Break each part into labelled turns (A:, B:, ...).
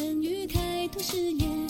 A: 等于开拓视
B: 野。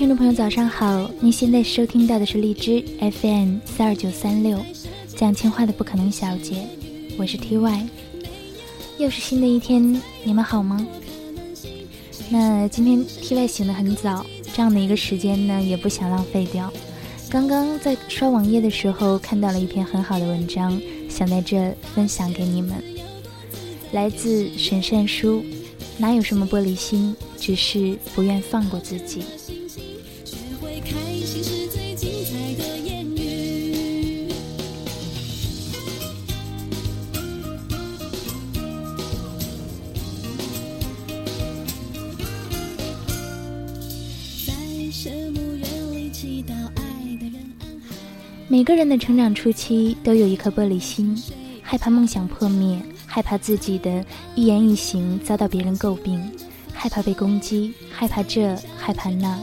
B: 听众朋友，早上好！您现在收听到的是荔枝 FM 四二九三六，讲情话的不可能小姐，我是 TY。又是新的一天，你们好吗？那今天 TY 醒得很早，这样的一个时间呢，也不想浪费掉。刚刚在刷网页的时候，看到了一篇很好的文章，想在这分享给你们。来自沈善书，哪有什么玻璃心，只是不愿放过自己。每个人的成长初期都有一颗玻璃心，害怕梦想破灭，害怕自己的一言一行遭到别人诟病，害怕被攻击，害怕这，害怕那，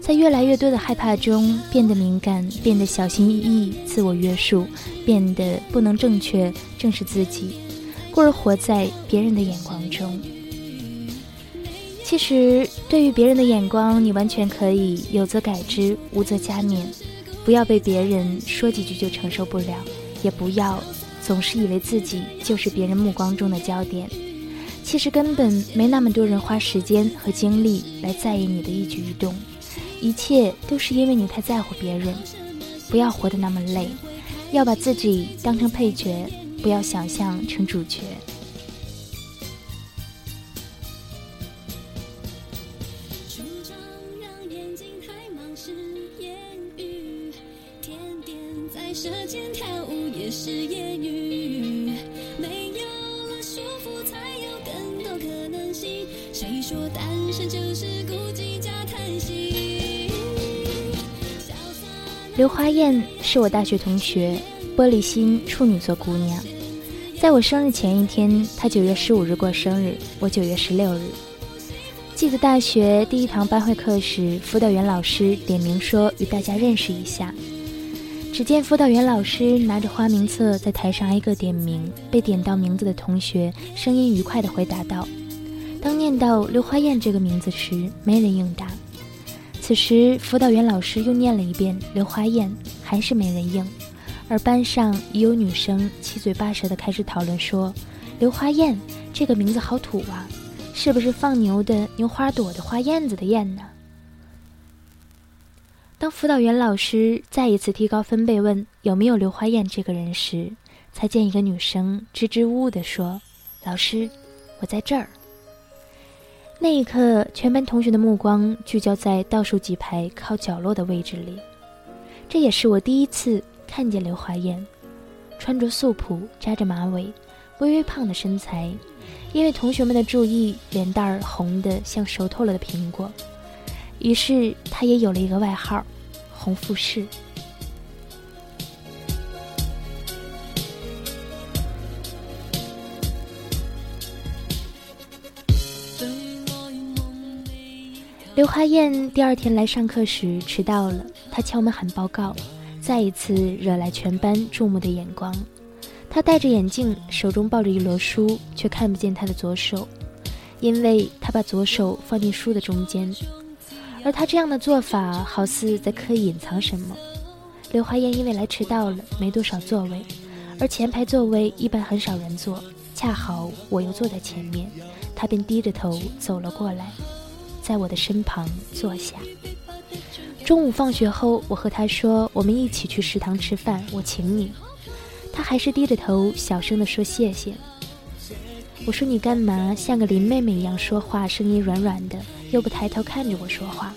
B: 在越来越多的害怕中变得敏感，变得小心翼翼，自我约束，变得不能正确正视自己，故而活在别人的眼光中。其实，对于别人的眼光，你完全可以有则改之，无则加勉。不要被别人说几句就承受不了，也不要总是以为自己就是别人目光中的焦点。其实根本没那么多人花时间和精力来在意你的一举一动，一切都是因为你太在乎别人。不要活得那么累，要把自己当成配角，不要想象成主角。
A: 眼睛太忙是言语，甜点在舌尖跳舞也是言语。没有了束缚，才有更多可能性。谁说单身就是孤寂加叹息？
B: 刘华燕是我大学同学，玻璃心处女座姑娘。在我生日前一天，她九月十五日过生日，我九月十六日。记得大学第一堂班会课时，辅导员老师点名说与大家认识一下。只见辅导员老师拿着花名册在台上挨个点名，被点到名字的同学声音愉快地回答道：“当念到刘花燕这个名字时，没人应答。此时，辅导员老师又念了一遍刘花燕，还是没人应。而班上已有女生七嘴八舌地开始讨论说：“刘花燕这个名字好土啊，是不是放牛的牛花朵的花燕子的燕呢？”当辅导员老师再一次提高分贝问有没有刘花燕这个人时，才见一个女生支支吾吾地说：“老师，我在这儿。”那一刻，全班同学的目光聚焦在倒数几排靠角落的位置里。这也是我第一次看见刘华燕，穿着素朴、扎着马尾、微微胖的身材，因为同学们的注意，脸蛋儿红得像熟透了的苹果。于是，他也有了一个外号——红富士。刘华燕第二天来上课时迟到了，她敲门喊报告，再一次惹来全班注目的眼光。她戴着眼镜，手中抱着一摞书，却看不见她的左手，因为她把左手放进书的中间。而他这样的做法，好似在刻意隐藏什么。刘华燕因为来迟到了，没多少座位，而前排座位一般很少人坐，恰好我又坐在前面，他便低着头走了过来。在我的身旁坐下。中午放学后，我和他说：“我们一起去食堂吃饭，我请你。”他还是低着头，小声地说：“谢谢。”我说：“你干嘛像个林妹妹一样说话，声音软软的，又不抬头看着我说话？”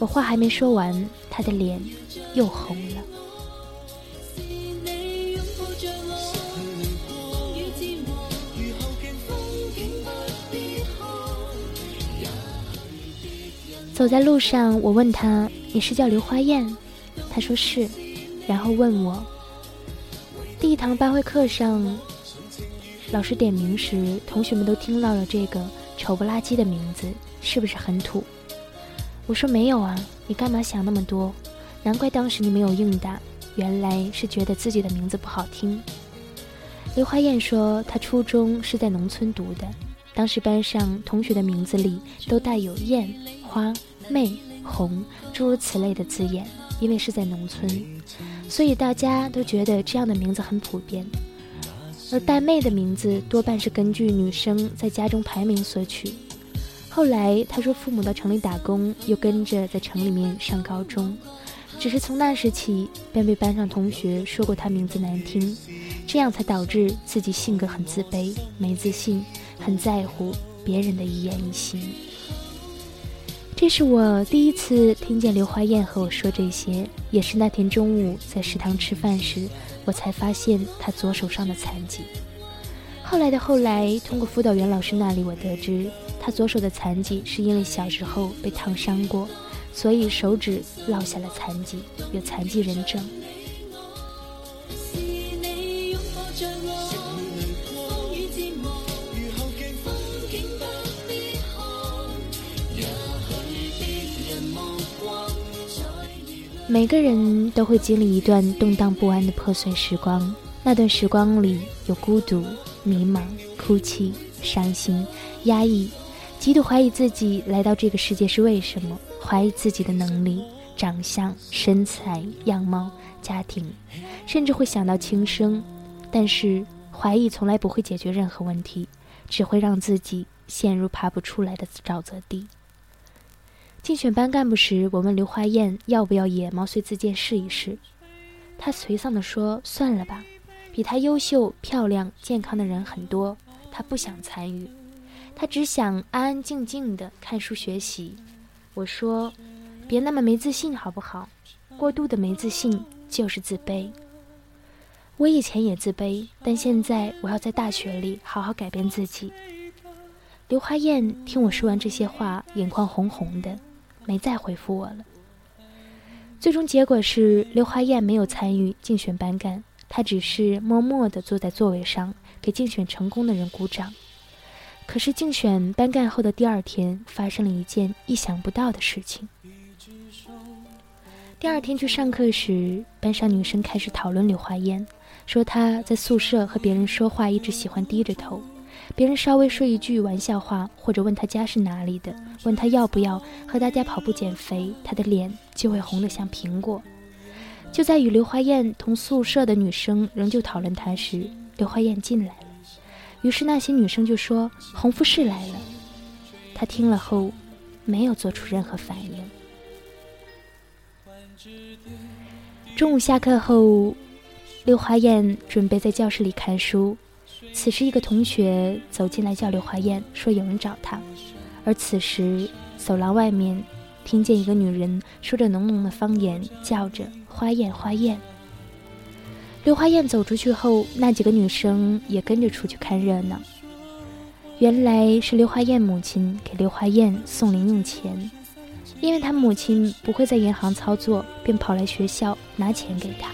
B: 我话还没说完，他的脸又红了。走在路上，我问他：“你是叫刘花艳？”他说是，然后问我：“第一堂班会课上，老师点名时，同学们都听到了这个丑不拉几的名字，是不是很土？”我说：“没有啊，你干嘛想那么多？难怪当时你没有应答，原来是觉得自己的名字不好听。”刘华燕说：“她初中是在农村读的，当时班上同学的名字里都带有‘燕’‘花’‘妹’‘红’诸如此类的字眼，因为是在农村，所以大家都觉得这样的名字很普遍。”而带妹的名字多半是根据女生在家中排名所取。后来他说，父母到城里打工，又跟着在城里面上高中，只是从那时起便被班上同学说过他名字难听，这样才导致自己性格很自卑、没自信，很在乎别人的一言一行。这是我第一次听见刘华燕和我说这些，也是那天中午在食堂吃饭时。我才发现她左手上的残疾。后来的后来，通过辅导员老师那里，我得知她左手的残疾是因为小时候被烫伤过，所以手指落下了残疾，有残疾人证。每个人都会经历一段动荡不安的破碎时光，那段时光里有孤独、迷茫、哭泣、伤心、压抑，极度怀疑自己来到这个世界是为什么，怀疑自己的能力、长相、身材、样貌、家庭，甚至会想到轻生。但是怀疑从来不会解决任何问题，只会让自己陷入爬不出来的沼泽地。竞选班干部时，我问刘华燕要不要也毛遂自荐试一试。她颓丧地说：“算了吧，比她优秀、漂亮、健康的人很多，她不想参与。她只想安安静静地看书学习。”我说：“别那么没自信好不好？过度的没自信就是自卑。我以前也自卑，但现在我要在大学里好好改变自己。”刘华燕听我说完这些话，眼眶红红的。没再回复我了。最终结果是，刘华燕没有参与竞选班干，她只是默默地坐在座位上，给竞选成功的人鼓掌。可是竞选班干后的第二天，发生了一件意想不到的事情。第二天去上课时，班上女生开始讨论刘华燕，说她在宿舍和别人说话一直喜欢低着头。别人稍微说一句玩笑话，或者问他家是哪里的，问他要不要和大家跑步减肥，他的脸就会红得像苹果。就在与刘华燕同宿舍的女生仍旧讨论他时，刘华燕进来了。于是那些女生就说：“洪富士来了。”他听了后，没有做出任何反应。中午下课后，刘华燕准备在教室里看书。此时，一个同学走进来叫刘华燕，说有人找他。而此时，走廊外面听见一个女人说着浓浓的方言，叫着“花燕，花燕”。刘华燕走出去后，那几个女生也跟着出去看热闹。原来是刘华燕母亲给刘华燕送零用钱，因为她母亲不会在银行操作，便跑来学校拿钱给她。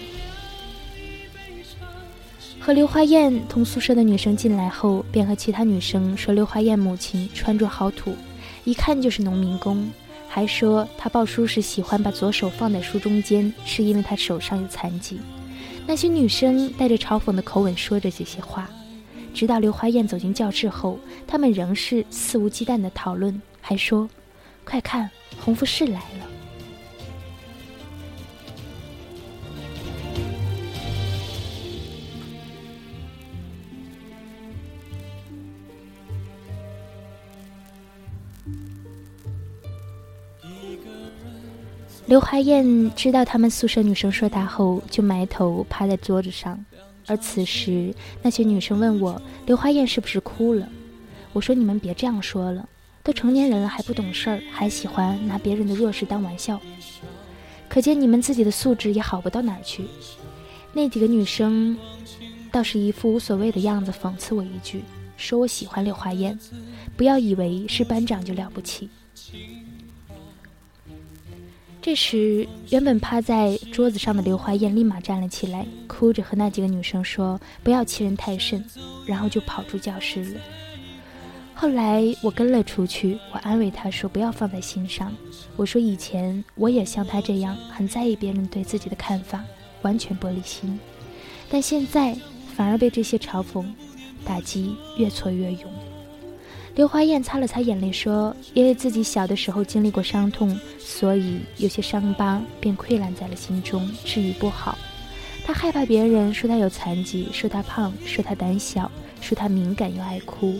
B: 和刘华燕同宿舍的女生进来后，便和其他女生说：“刘华燕母亲穿着好土，一看就是农民工。”还说她抱书时喜欢把左手放在书中间，是因为她手上有残疾。那些女生带着嘲讽的口吻说着这些话，直到刘华燕走进教室后，她们仍是肆无忌惮的讨论，还说：“快看，红富士来了。”刘华燕知道他们宿舍女生说她后，就埋头趴在桌子上。而此时，那些女生问我：“刘华燕是不是哭了？”我说：“你们别这样说了，都成年人了还不懂事儿，还喜欢拿别人的弱势当玩笑，可见你们自己的素质也好不到哪儿去。”那几个女生倒是一副无所谓的样子，讽刺我一句，说我喜欢刘华燕，不要以为是班长就了不起。这时，原本趴在桌子上的刘华燕立马站了起来，哭着和那几个女生说：“不要欺人太甚。”然后就跑出教室了。后来我跟了出去，我安慰她说不要放在心上。我说以前我也像她这样很在意别人对自己的看法，完全玻璃心，但现在反而被这些嘲讽打击越挫越勇。刘华燕擦了擦眼泪说：“因为自己小的时候经历过伤痛，所以有些伤疤便溃烂在了心中，治愈不好。她害怕别人说她有残疾，说她胖，说她胆小，说她敏感又爱哭。”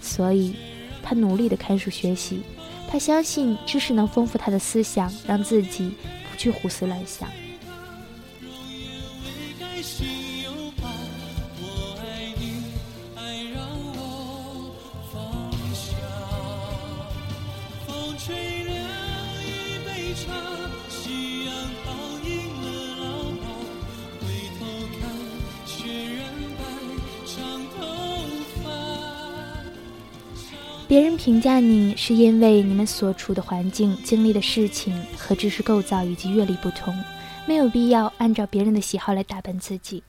B: 所以，他努力的看书学习。他相信知识能丰富他的思想，让自己不去胡思乱想。别人评价你，是因为你们所处的环境、经历的事情和知识构造以及阅历不同，没有必要按照别人的喜好来打扮自己。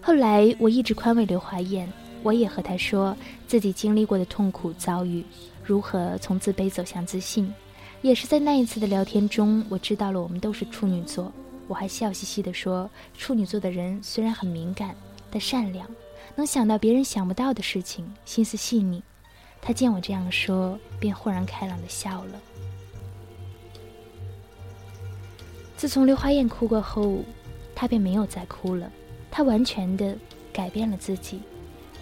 B: 后来，我一直宽慰刘华燕，我也和她说自己经历过的痛苦遭遇，如何从自卑走向自信。也是在那一次的聊天中，我知道了我们都是处女座。我还笑嘻嘻地说，处女座的人虽然很敏感，但善良，能想到别人想不到的事情，心思细腻。他见我这样说，便豁然开朗的笑了。自从刘华燕哭过后，他便没有再哭了。他完全的改变了自己。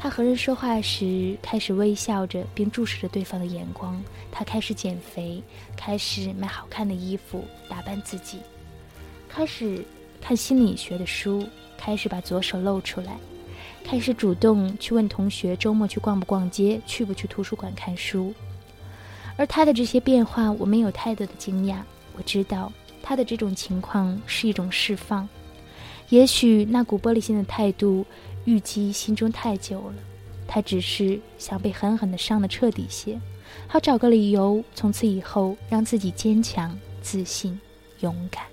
B: 他和人说话时开始微笑着，并注视着对方的眼光。他开始减肥，开始买好看的衣服打扮自己，开始看心理学的书，开始把左手露出来。开始主动去问同学周末去逛不逛街，去不去图书馆看书。而他的这些变化，我没有太多的惊讶。我知道他的这种情况是一种释放。也许那股玻璃心的态度郁积心中太久了，他只是想被狠狠的伤得彻底些，好找个理由，从此以后让自己坚强、自信、勇敢。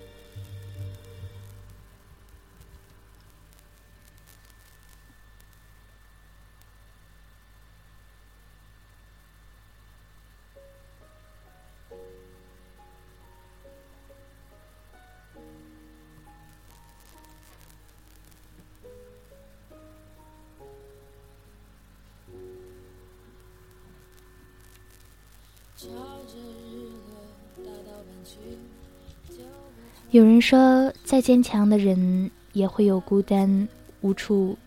B: 有人说，再坚强的人也会有孤单、无处、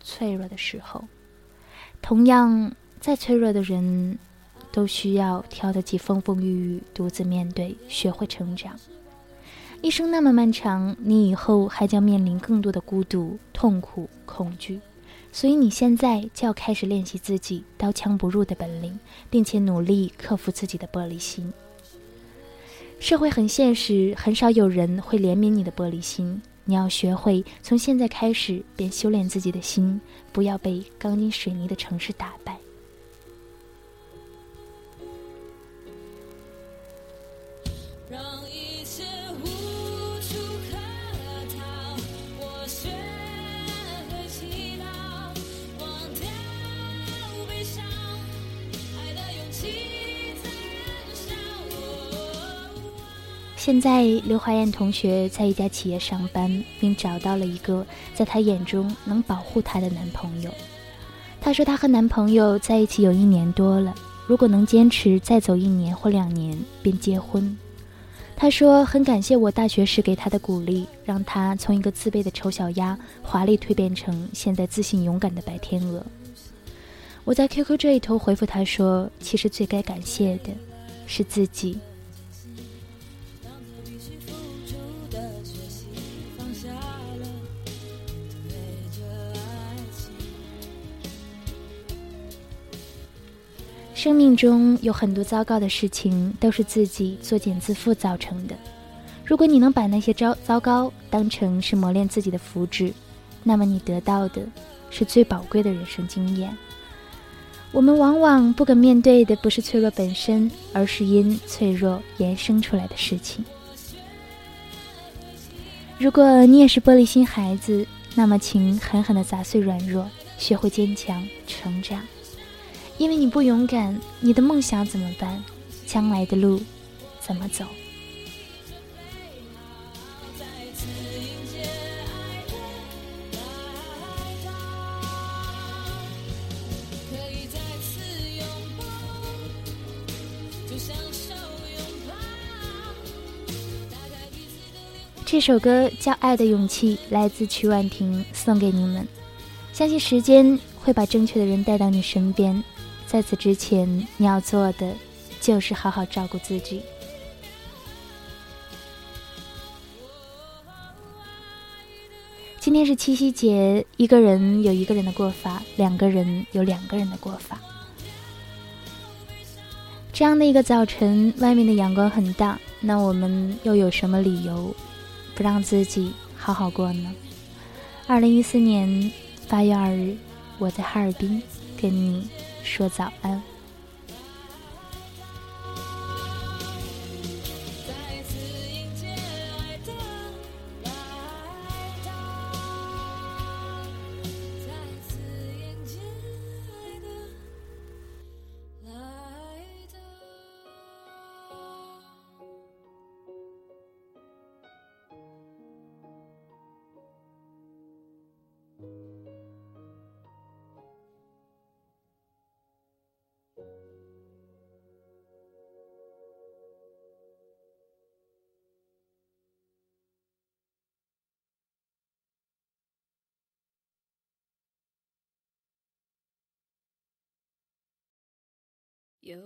B: 脆弱的时候。同样，再脆弱的人，都需要挑得起风风雨雨，独自面对，学会成长。一生那么漫长，你以后还将面临更多的孤独、痛苦、恐惧。所以你现在就要开始练习自己刀枪不入的本领，并且努力克服自己的玻璃心。社会很现实，很少有人会怜悯你的玻璃心。你要学会从现在开始便修炼自己的心，不要被钢筋水泥的城市打败。现在，刘华燕同学在一家企业上班，并找到了一个在她眼中能保护她的男朋友。她说，她和男朋友在一起有一年多了，如果能坚持再走一年或两年，便结婚。她说，很感谢我大学时给她的鼓励，让她从一个自卑的丑小鸭，华丽蜕变成现在自信勇敢的白天鹅。我在 QQ 这一头回复她说，其实最该感谢的是自己。生命中有很多糟糕的事情，都是自己作茧自缚造成的。如果你能把那些糟糟糕当成是磨练自己的福祉，那么你得到的是最宝贵的人生经验。我们往往不敢面对的不是脆弱本身，而是因脆弱延伸出来的事情。如果你也是玻璃心孩子，那么请狠狠地砸碎软弱，学会坚强成长。因为你不勇敢，你的梦想怎么办？将来的路怎么走？这首歌叫《爱的勇气》，来自曲婉婷，送给你们。相信时间会把正确的人带到你身边，在此之前，你要做的就是好好照顾自己。今天是七夕节，一个人有一个人的过法，两个人有两个人的过法。这样的一个早晨，外面的阳光很大，那我们又有什么理由？不让自己好好过呢？二零一四年八月二日，我在哈尔滨跟你说早安。有。